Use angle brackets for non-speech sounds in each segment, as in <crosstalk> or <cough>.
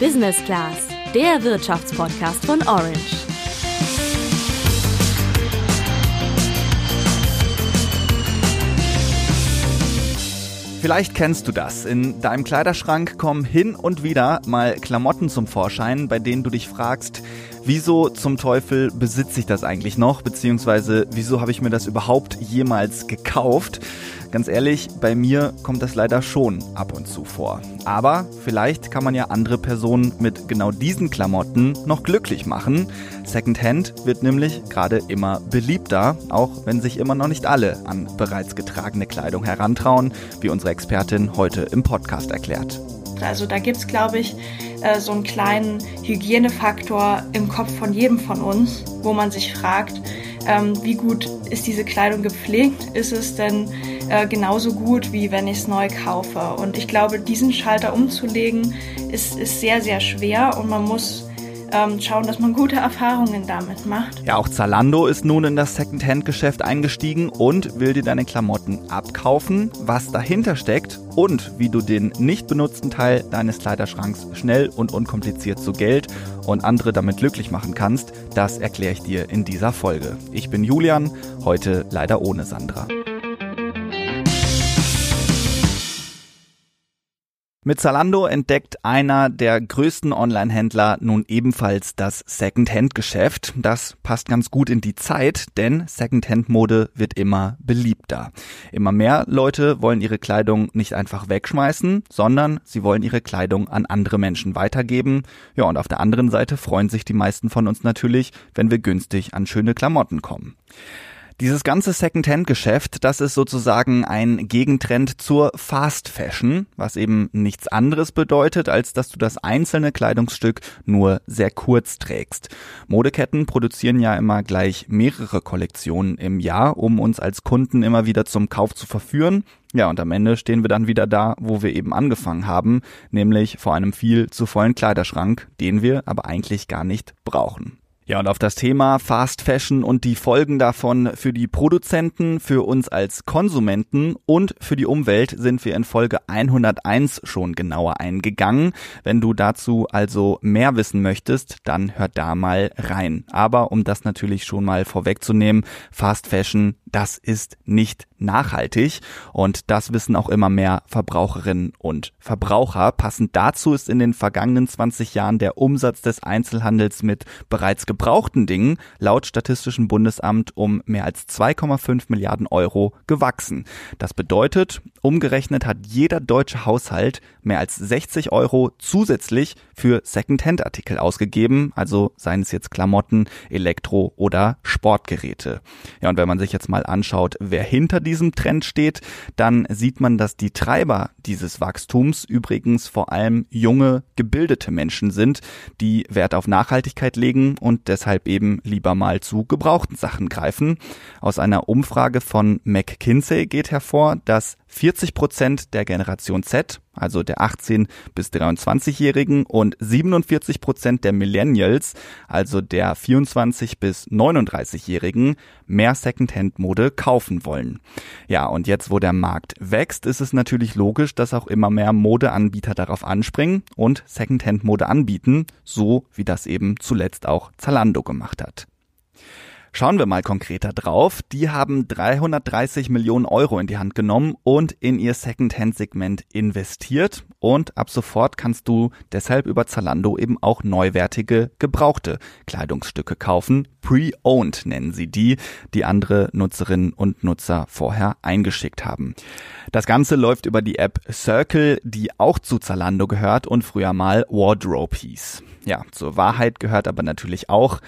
Business Class, der Wirtschaftspodcast von Orange. Vielleicht kennst du das. In deinem Kleiderschrank kommen hin und wieder mal Klamotten zum Vorschein, bei denen du dich fragst, wieso zum Teufel besitze ich das eigentlich noch, beziehungsweise wieso habe ich mir das überhaupt jemals gekauft? Ganz ehrlich, bei mir kommt das leider schon ab und zu vor. Aber vielleicht kann man ja andere Personen mit genau diesen Klamotten noch glücklich machen. Secondhand wird nämlich gerade immer beliebter, auch wenn sich immer noch nicht alle an bereits getragene Kleidung herantrauen, wie unsere Expertin heute im Podcast erklärt. Also da gibt es, glaube ich, äh, so einen kleinen Hygienefaktor im Kopf von jedem von uns, wo man sich fragt, ähm, wie gut ist diese Kleidung gepflegt? Ist es denn äh, genauso gut, wie wenn ich es neu kaufe? Und ich glaube, diesen Schalter umzulegen, ist, ist sehr, sehr schwer und man muss ähm, schauen, dass man gute Erfahrungen damit macht. Ja, auch Zalando ist nun in das Secondhand-Geschäft eingestiegen und will dir deine Klamotten abkaufen. Was dahinter steckt und wie du den nicht benutzten Teil deines Kleiderschranks schnell und unkompliziert zu Geld und andere damit glücklich machen kannst, das erkläre ich dir in dieser Folge. Ich bin Julian, heute leider ohne Sandra. Mit Zalando entdeckt einer der größten Online-Händler nun ebenfalls das Second-Hand-Geschäft. Das passt ganz gut in die Zeit, denn Second-Hand-Mode wird immer beliebter. Immer mehr Leute wollen ihre Kleidung nicht einfach wegschmeißen, sondern sie wollen ihre Kleidung an andere Menschen weitergeben. Ja, und auf der anderen Seite freuen sich die meisten von uns natürlich, wenn wir günstig an schöne Klamotten kommen. Dieses ganze Second-Hand-Geschäft, das ist sozusagen ein Gegentrend zur Fast Fashion, was eben nichts anderes bedeutet, als dass du das einzelne Kleidungsstück nur sehr kurz trägst. Modeketten produzieren ja immer gleich mehrere Kollektionen im Jahr, um uns als Kunden immer wieder zum Kauf zu verführen. Ja, und am Ende stehen wir dann wieder da, wo wir eben angefangen haben, nämlich vor einem viel zu vollen Kleiderschrank, den wir aber eigentlich gar nicht brauchen. Ja, und auf das Thema Fast Fashion und die Folgen davon für die Produzenten, für uns als Konsumenten und für die Umwelt sind wir in Folge 101 schon genauer eingegangen. Wenn du dazu also mehr wissen möchtest, dann hör da mal rein. Aber um das natürlich schon mal vorwegzunehmen, Fast Fashion, das ist nicht nachhaltig und das wissen auch immer mehr Verbraucherinnen und Verbraucher. Passend dazu ist in den vergangenen 20 Jahren der Umsatz des Einzelhandels mit bereits gebrauchten Dingen laut Statistischem Bundesamt um mehr als 2,5 Milliarden Euro gewachsen. Das bedeutet, umgerechnet hat jeder deutsche Haushalt mehr als 60 Euro zusätzlich für Second-Hand-Artikel ausgegeben, also seien es jetzt Klamotten, Elektro- oder Sportgeräte. Ja, und wenn man sich jetzt mal anschaut, wer hinter diesem Trend steht, dann sieht man, dass die Treiber dieses Wachstums übrigens vor allem junge, gebildete Menschen sind, die Wert auf Nachhaltigkeit legen und deshalb eben lieber mal zu gebrauchten Sachen greifen. Aus einer Umfrage von McKinsey geht hervor, dass 40 Prozent der Generation Z, also der 18 bis 23-Jährigen und 47 Prozent der Millennials, also der 24 bis 39-Jährigen, mehr Secondhand-Mode kaufen wollen. Ja, und jetzt, wo der Markt wächst, ist es natürlich logisch, dass auch immer mehr Modeanbieter darauf anspringen und Secondhand-Mode anbieten, so wie das eben zuletzt auch Zalando gemacht hat. Schauen wir mal konkreter drauf. Die haben 330 Millionen Euro in die Hand genommen und in ihr Secondhand-Segment investiert. Und ab sofort kannst du deshalb über Zalando eben auch neuwertige, gebrauchte Kleidungsstücke kaufen. Pre-owned nennen sie die, die andere Nutzerinnen und Nutzer vorher eingeschickt haben. Das Ganze läuft über die App Circle, die auch zu Zalando gehört und früher mal Wardrobe hieß. Ja, zur Wahrheit gehört aber natürlich auch,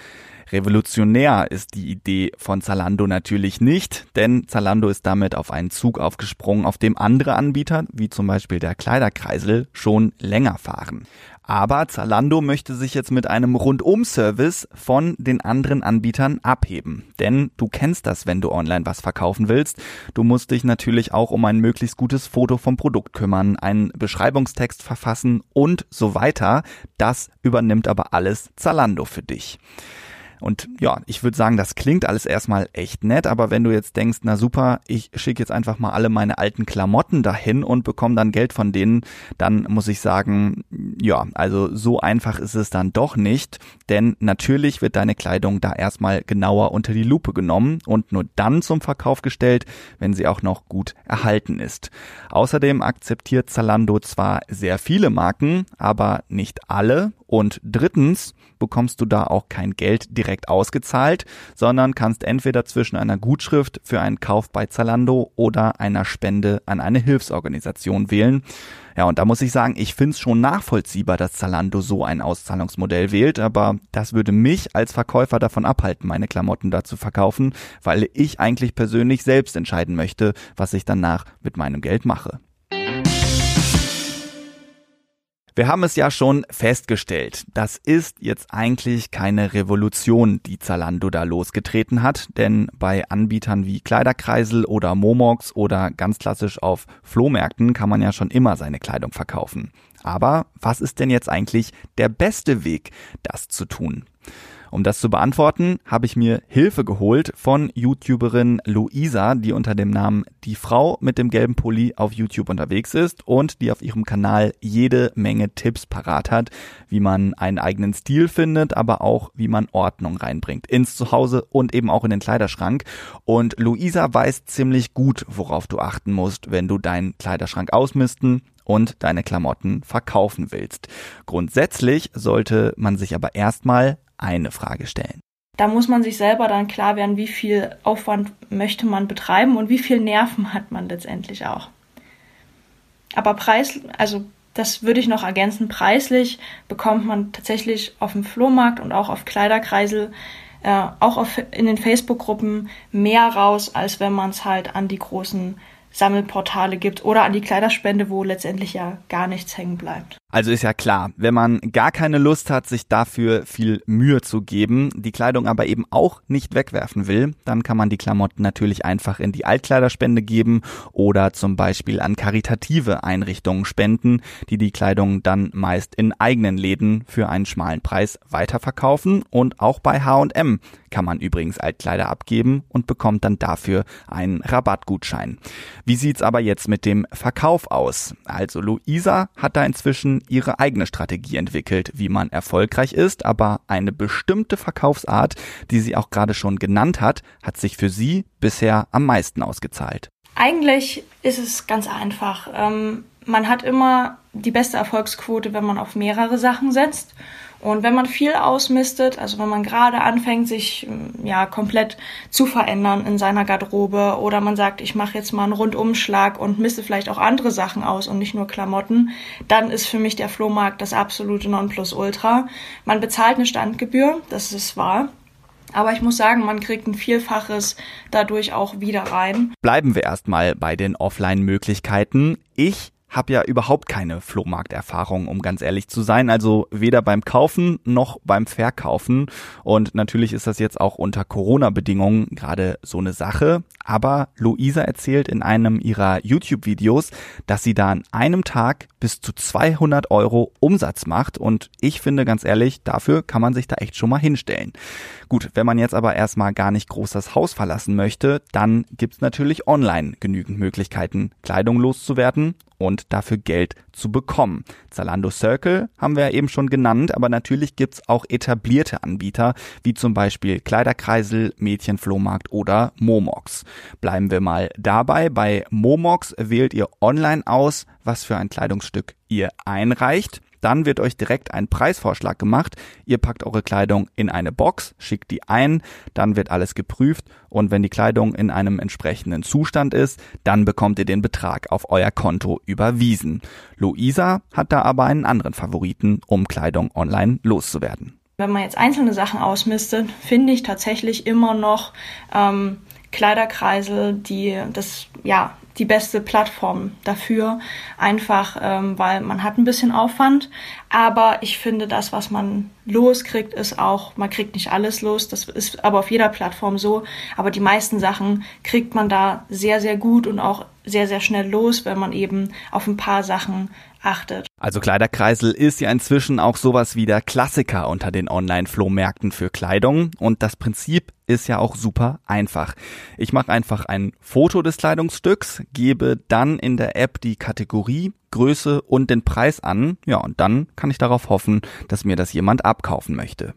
Revolutionär ist die Idee von Zalando natürlich nicht, denn Zalando ist damit auf einen Zug aufgesprungen, auf dem andere Anbieter, wie zum Beispiel der Kleiderkreisel, schon länger fahren. Aber Zalando möchte sich jetzt mit einem Rundum-Service von den anderen Anbietern abheben. Denn du kennst das, wenn du online was verkaufen willst. Du musst dich natürlich auch um ein möglichst gutes Foto vom Produkt kümmern, einen Beschreibungstext verfassen und so weiter. Das übernimmt aber alles Zalando für dich. Und ja, ich würde sagen, das klingt alles erstmal echt nett, aber wenn du jetzt denkst, na super, ich schicke jetzt einfach mal alle meine alten Klamotten dahin und bekomme dann Geld von denen, dann muss ich sagen, ja, also so einfach ist es dann doch nicht, denn natürlich wird deine Kleidung da erstmal genauer unter die Lupe genommen und nur dann zum Verkauf gestellt, wenn sie auch noch gut erhalten ist. Außerdem akzeptiert Zalando zwar sehr viele Marken, aber nicht alle und drittens bekommst du da auch kein Geld direkt ausgezahlt, sondern kannst entweder zwischen einer Gutschrift für einen Kauf bei Zalando oder einer Spende an eine Hilfsorganisation wählen. Ja, und da muss ich sagen, ich finde es schon nachvollziehbar, dass Zalando so ein Auszahlungsmodell wählt, aber das würde mich als Verkäufer davon abhalten, meine Klamotten da zu verkaufen, weil ich eigentlich persönlich selbst entscheiden möchte, was ich danach mit meinem Geld mache. Wir haben es ja schon festgestellt. Das ist jetzt eigentlich keine Revolution, die Zalando da losgetreten hat, denn bei Anbietern wie Kleiderkreisel oder Momox oder ganz klassisch auf Flohmärkten kann man ja schon immer seine Kleidung verkaufen. Aber was ist denn jetzt eigentlich der beste Weg, das zu tun? Um das zu beantworten, habe ich mir Hilfe geholt von YouTuberin Luisa, die unter dem Namen Die Frau mit dem gelben Pulli auf YouTube unterwegs ist und die auf ihrem Kanal jede Menge Tipps parat hat, wie man einen eigenen Stil findet, aber auch wie man Ordnung reinbringt ins Zuhause und eben auch in den Kleiderschrank. Und Luisa weiß ziemlich gut, worauf du achten musst, wenn du deinen Kleiderschrank ausmisten und deine Klamotten verkaufen willst. Grundsätzlich sollte man sich aber erstmal eine Frage stellen. Da muss man sich selber dann klar werden, wie viel Aufwand möchte man betreiben und wie viel Nerven hat man letztendlich auch. Aber Preis, also das würde ich noch ergänzen, preislich bekommt man tatsächlich auf dem Flohmarkt und auch auf Kleiderkreisel, äh, auch auf, in den Facebook-Gruppen mehr raus, als wenn man es halt an die großen Sammelportale gibt oder an die Kleiderspende, wo letztendlich ja gar nichts hängen bleibt. Also ist ja klar, wenn man gar keine Lust hat, sich dafür viel Mühe zu geben, die Kleidung aber eben auch nicht wegwerfen will, dann kann man die Klamotten natürlich einfach in die Altkleiderspende geben oder zum Beispiel an karitative Einrichtungen spenden, die die Kleidung dann meist in eigenen Läden für einen schmalen Preis weiterverkaufen und auch bei H&M kann man übrigens Altkleider abgeben und bekommt dann dafür einen Rabattgutschein. Wie sieht's aber jetzt mit dem Verkauf aus? Also Luisa hat da inzwischen ihre eigene Strategie entwickelt, wie man erfolgreich ist, aber eine bestimmte Verkaufsart, die sie auch gerade schon genannt hat, hat sich für sie bisher am meisten ausgezahlt. Eigentlich ist es ganz einfach. Ähm, man hat immer die beste Erfolgsquote, wenn man auf mehrere Sachen setzt. Und wenn man viel ausmistet, also wenn man gerade anfängt, sich mm, ja komplett zu verändern in seiner Garderobe oder man sagt, ich mache jetzt mal einen Rundumschlag und miste vielleicht auch andere Sachen aus und nicht nur Klamotten, dann ist für mich der Flohmarkt das absolute Nonplusultra. Man bezahlt eine Standgebühr, das ist wahr. Aber ich muss sagen, man kriegt ein Vielfaches dadurch auch wieder rein. Bleiben wir erstmal bei den Offline-Möglichkeiten. Ich habe ja überhaupt keine Flohmarkterfahrung, um ganz ehrlich zu sein. Also weder beim Kaufen noch beim Verkaufen. Und natürlich ist das jetzt auch unter Corona-Bedingungen gerade so eine Sache. Aber Luisa erzählt in einem ihrer YouTube-Videos, dass sie da an einem Tag bis zu 200 Euro Umsatz macht. Und ich finde ganz ehrlich, dafür kann man sich da echt schon mal hinstellen. Gut, wenn man jetzt aber erstmal gar nicht groß das Haus verlassen möchte, dann gibt's natürlich online genügend Möglichkeiten, Kleidung loszuwerden und dafür Geld zu bekommen. Zalando Circle haben wir ja eben schon genannt, aber natürlich gibt's auch etablierte Anbieter, wie zum Beispiel Kleiderkreisel, Mädchenflohmarkt oder Momox. Bleiben wir mal dabei. Bei Momox wählt ihr online aus, was für ein Kleidungsstück ihr einreicht. Dann wird euch direkt ein Preisvorschlag gemacht. Ihr packt eure Kleidung in eine Box, schickt die ein, dann wird alles geprüft und wenn die Kleidung in einem entsprechenden Zustand ist, dann bekommt ihr den Betrag auf euer Konto überwiesen. Luisa hat da aber einen anderen Favoriten, um Kleidung online loszuwerden. Wenn man jetzt einzelne Sachen ausmistet, finde ich tatsächlich immer noch ähm, Kleiderkreisel, die das ja die beste Plattform dafür, einfach ähm, weil man hat ein bisschen Aufwand, aber ich finde, das, was man loskriegt, ist auch, man kriegt nicht alles los, das ist aber auf jeder Plattform so, aber die meisten Sachen kriegt man da sehr, sehr gut und auch sehr, sehr schnell los, wenn man eben auf ein paar Sachen achtet. Also Kleiderkreisel ist ja inzwischen auch sowas wie der Klassiker unter den Online-Flohmärkten für Kleidung und das Prinzip ist ja auch super einfach. Ich mache einfach ein Foto des Kleidungsstücks, gebe dann in der App die Kategorie, Größe und den Preis an, ja, und dann kann ich darauf hoffen, dass mir das jemand abkaufen möchte.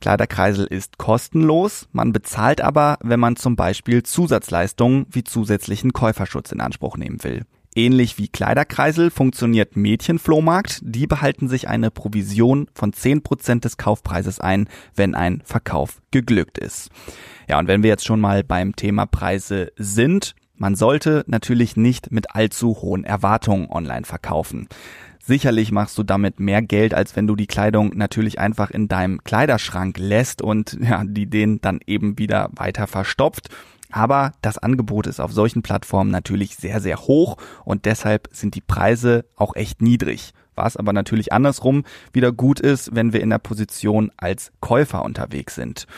Kleiderkreisel ist kostenlos, man bezahlt aber, wenn man zum Beispiel Zusatzleistungen wie zusätzlichen Käuferschutz in Anspruch nehmen will. Ähnlich wie Kleiderkreisel funktioniert Mädchenflohmarkt. Die behalten sich eine Provision von 10% des Kaufpreises ein, wenn ein Verkauf geglückt ist. Ja, und wenn wir jetzt schon mal beim Thema Preise sind, man sollte natürlich nicht mit allzu hohen Erwartungen online verkaufen. Sicherlich machst du damit mehr Geld, als wenn du die Kleidung natürlich einfach in deinem Kleiderschrank lässt und ja, die den dann eben wieder weiter verstopft. Aber das Angebot ist auf solchen Plattformen natürlich sehr, sehr hoch und deshalb sind die Preise auch echt niedrig. Was aber natürlich andersrum wieder gut ist, wenn wir in der Position als Käufer unterwegs sind.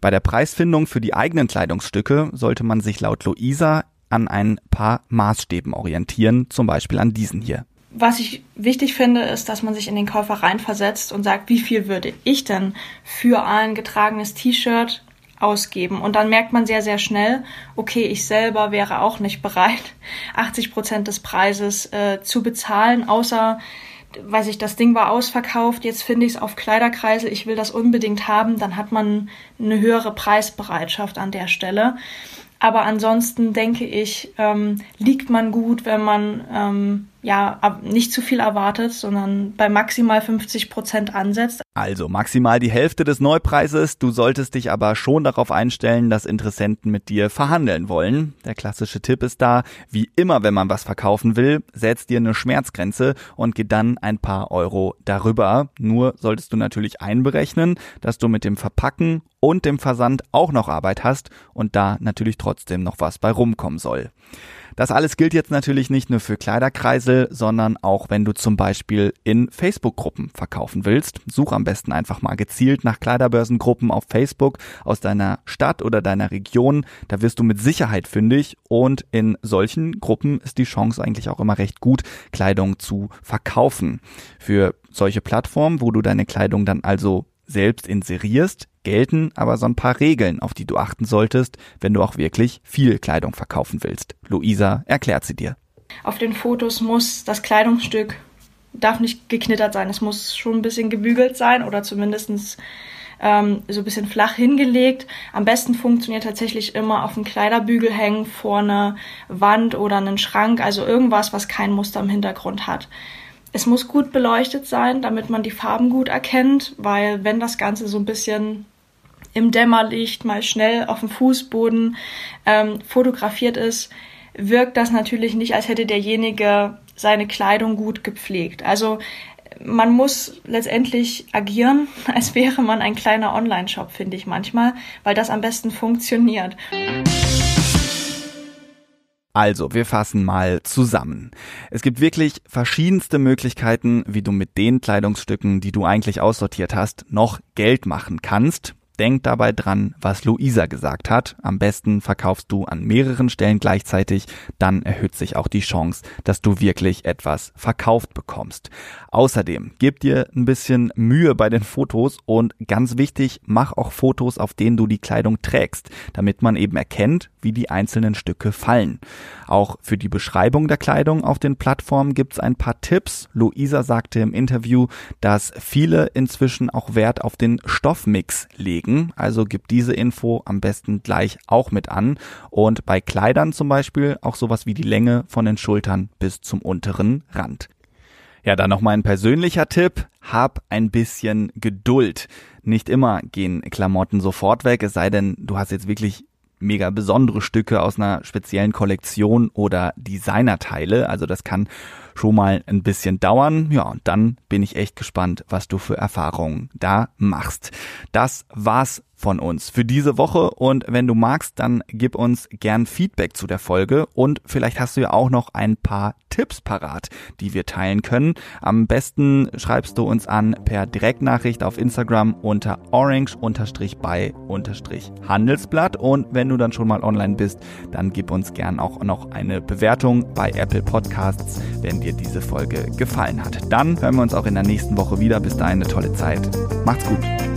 Bei der Preisfindung für die eigenen Kleidungsstücke sollte man sich laut Luisa an ein paar Maßstäben orientieren, zum Beispiel an diesen hier. Was ich wichtig finde, ist, dass man sich in den Käufer reinversetzt und sagt, wie viel würde ich denn für ein getragenes T-Shirt ausgeben. Und dann merkt man sehr, sehr schnell, okay, ich selber wäre auch nicht bereit, <laughs> 80 Prozent des Preises äh, zu bezahlen, außer, weiß ich, das Ding war ausverkauft, jetzt finde ich es auf Kleiderkreisel, ich will das unbedingt haben, dann hat man eine höhere Preisbereitschaft an der Stelle. Aber ansonsten denke ich, ähm, liegt man gut, wenn man ähm, ja nicht zu viel erwartet, sondern bei maximal 50 Prozent ansetzt. Also maximal die Hälfte des Neupreises. Du solltest dich aber schon darauf einstellen, dass Interessenten mit dir verhandeln wollen. Der klassische Tipp ist da, wie immer, wenn man was verkaufen will, setz dir eine Schmerzgrenze und geh dann ein paar Euro darüber. Nur solltest du natürlich einberechnen, dass du mit dem Verpacken und dem Versand auch noch Arbeit hast und da natürlich trotzdem noch was bei rumkommen soll. Das alles gilt jetzt natürlich nicht nur für Kleiderkreisel, sondern auch wenn du zum Beispiel in Facebook-Gruppen verkaufen willst. Such am besten einfach mal gezielt nach Kleiderbörsengruppen auf Facebook aus deiner Stadt oder deiner Region. Da wirst du mit Sicherheit fündig und in solchen Gruppen ist die Chance eigentlich auch immer recht gut, Kleidung zu verkaufen. Für solche Plattformen, wo du deine Kleidung dann also selbst inserierst, gelten aber so ein paar Regeln, auf die du achten solltest, wenn du auch wirklich viel Kleidung verkaufen willst. Luisa erklärt sie dir. Auf den Fotos muss das Kleidungsstück darf nicht geknittert sein. Es muss schon ein bisschen gebügelt sein oder zumindestens ähm, so ein bisschen flach hingelegt. Am besten funktioniert tatsächlich immer auf dem Kleiderbügel hängen, vor einer Wand oder einen Schrank, also irgendwas, was kein Muster im Hintergrund hat. Es muss gut beleuchtet sein, damit man die Farben gut erkennt, weil wenn das Ganze so ein bisschen im Dämmerlicht mal schnell auf dem Fußboden ähm, fotografiert ist, wirkt das natürlich nicht, als hätte derjenige seine Kleidung gut gepflegt. Also man muss letztendlich agieren, <laughs> als wäre man ein kleiner Online-Shop, finde ich manchmal, weil das am besten funktioniert. Also, wir fassen mal zusammen. Es gibt wirklich verschiedenste Möglichkeiten, wie du mit den Kleidungsstücken, die du eigentlich aussortiert hast, noch Geld machen kannst. Denk dabei dran, was Luisa gesagt hat. Am besten verkaufst du an mehreren Stellen gleichzeitig, dann erhöht sich auch die Chance, dass du wirklich etwas verkauft bekommst. Außerdem gib dir ein bisschen Mühe bei den Fotos und ganz wichtig, mach auch Fotos, auf denen du die Kleidung trägst, damit man eben erkennt, wie die einzelnen Stücke fallen. Auch für die Beschreibung der Kleidung auf den Plattformen gibt's ein paar Tipps. Luisa sagte im Interview, dass viele inzwischen auch Wert auf den Stoffmix legen. Also gib diese Info am besten gleich auch mit an. Und bei Kleidern zum Beispiel auch sowas wie die Länge von den Schultern bis zum unteren Rand. Ja, dann noch mein persönlicher Tipp. Hab ein bisschen Geduld. Nicht immer gehen Klamotten sofort weg, es sei denn, du hast jetzt wirklich mega besondere Stücke aus einer speziellen Kollektion oder Designerteile. Also das kann schon mal ein bisschen dauern. Ja, und dann bin ich echt gespannt, was du für Erfahrungen da machst. Das war's von uns für diese Woche und wenn du magst, dann gib uns gern Feedback zu der Folge und vielleicht hast du ja auch noch ein paar Tipps parat, die wir teilen können. Am besten schreibst du uns an per Direktnachricht auf Instagram unter orange-by-handelsblatt und wenn du dann schon mal online bist, dann gib uns gern auch noch eine Bewertung bei Apple Podcasts, wenn dir diese Folge gefallen hat. Dann hören wir uns auch in der nächsten Woche wieder. Bis dahin eine tolle Zeit. Macht's gut.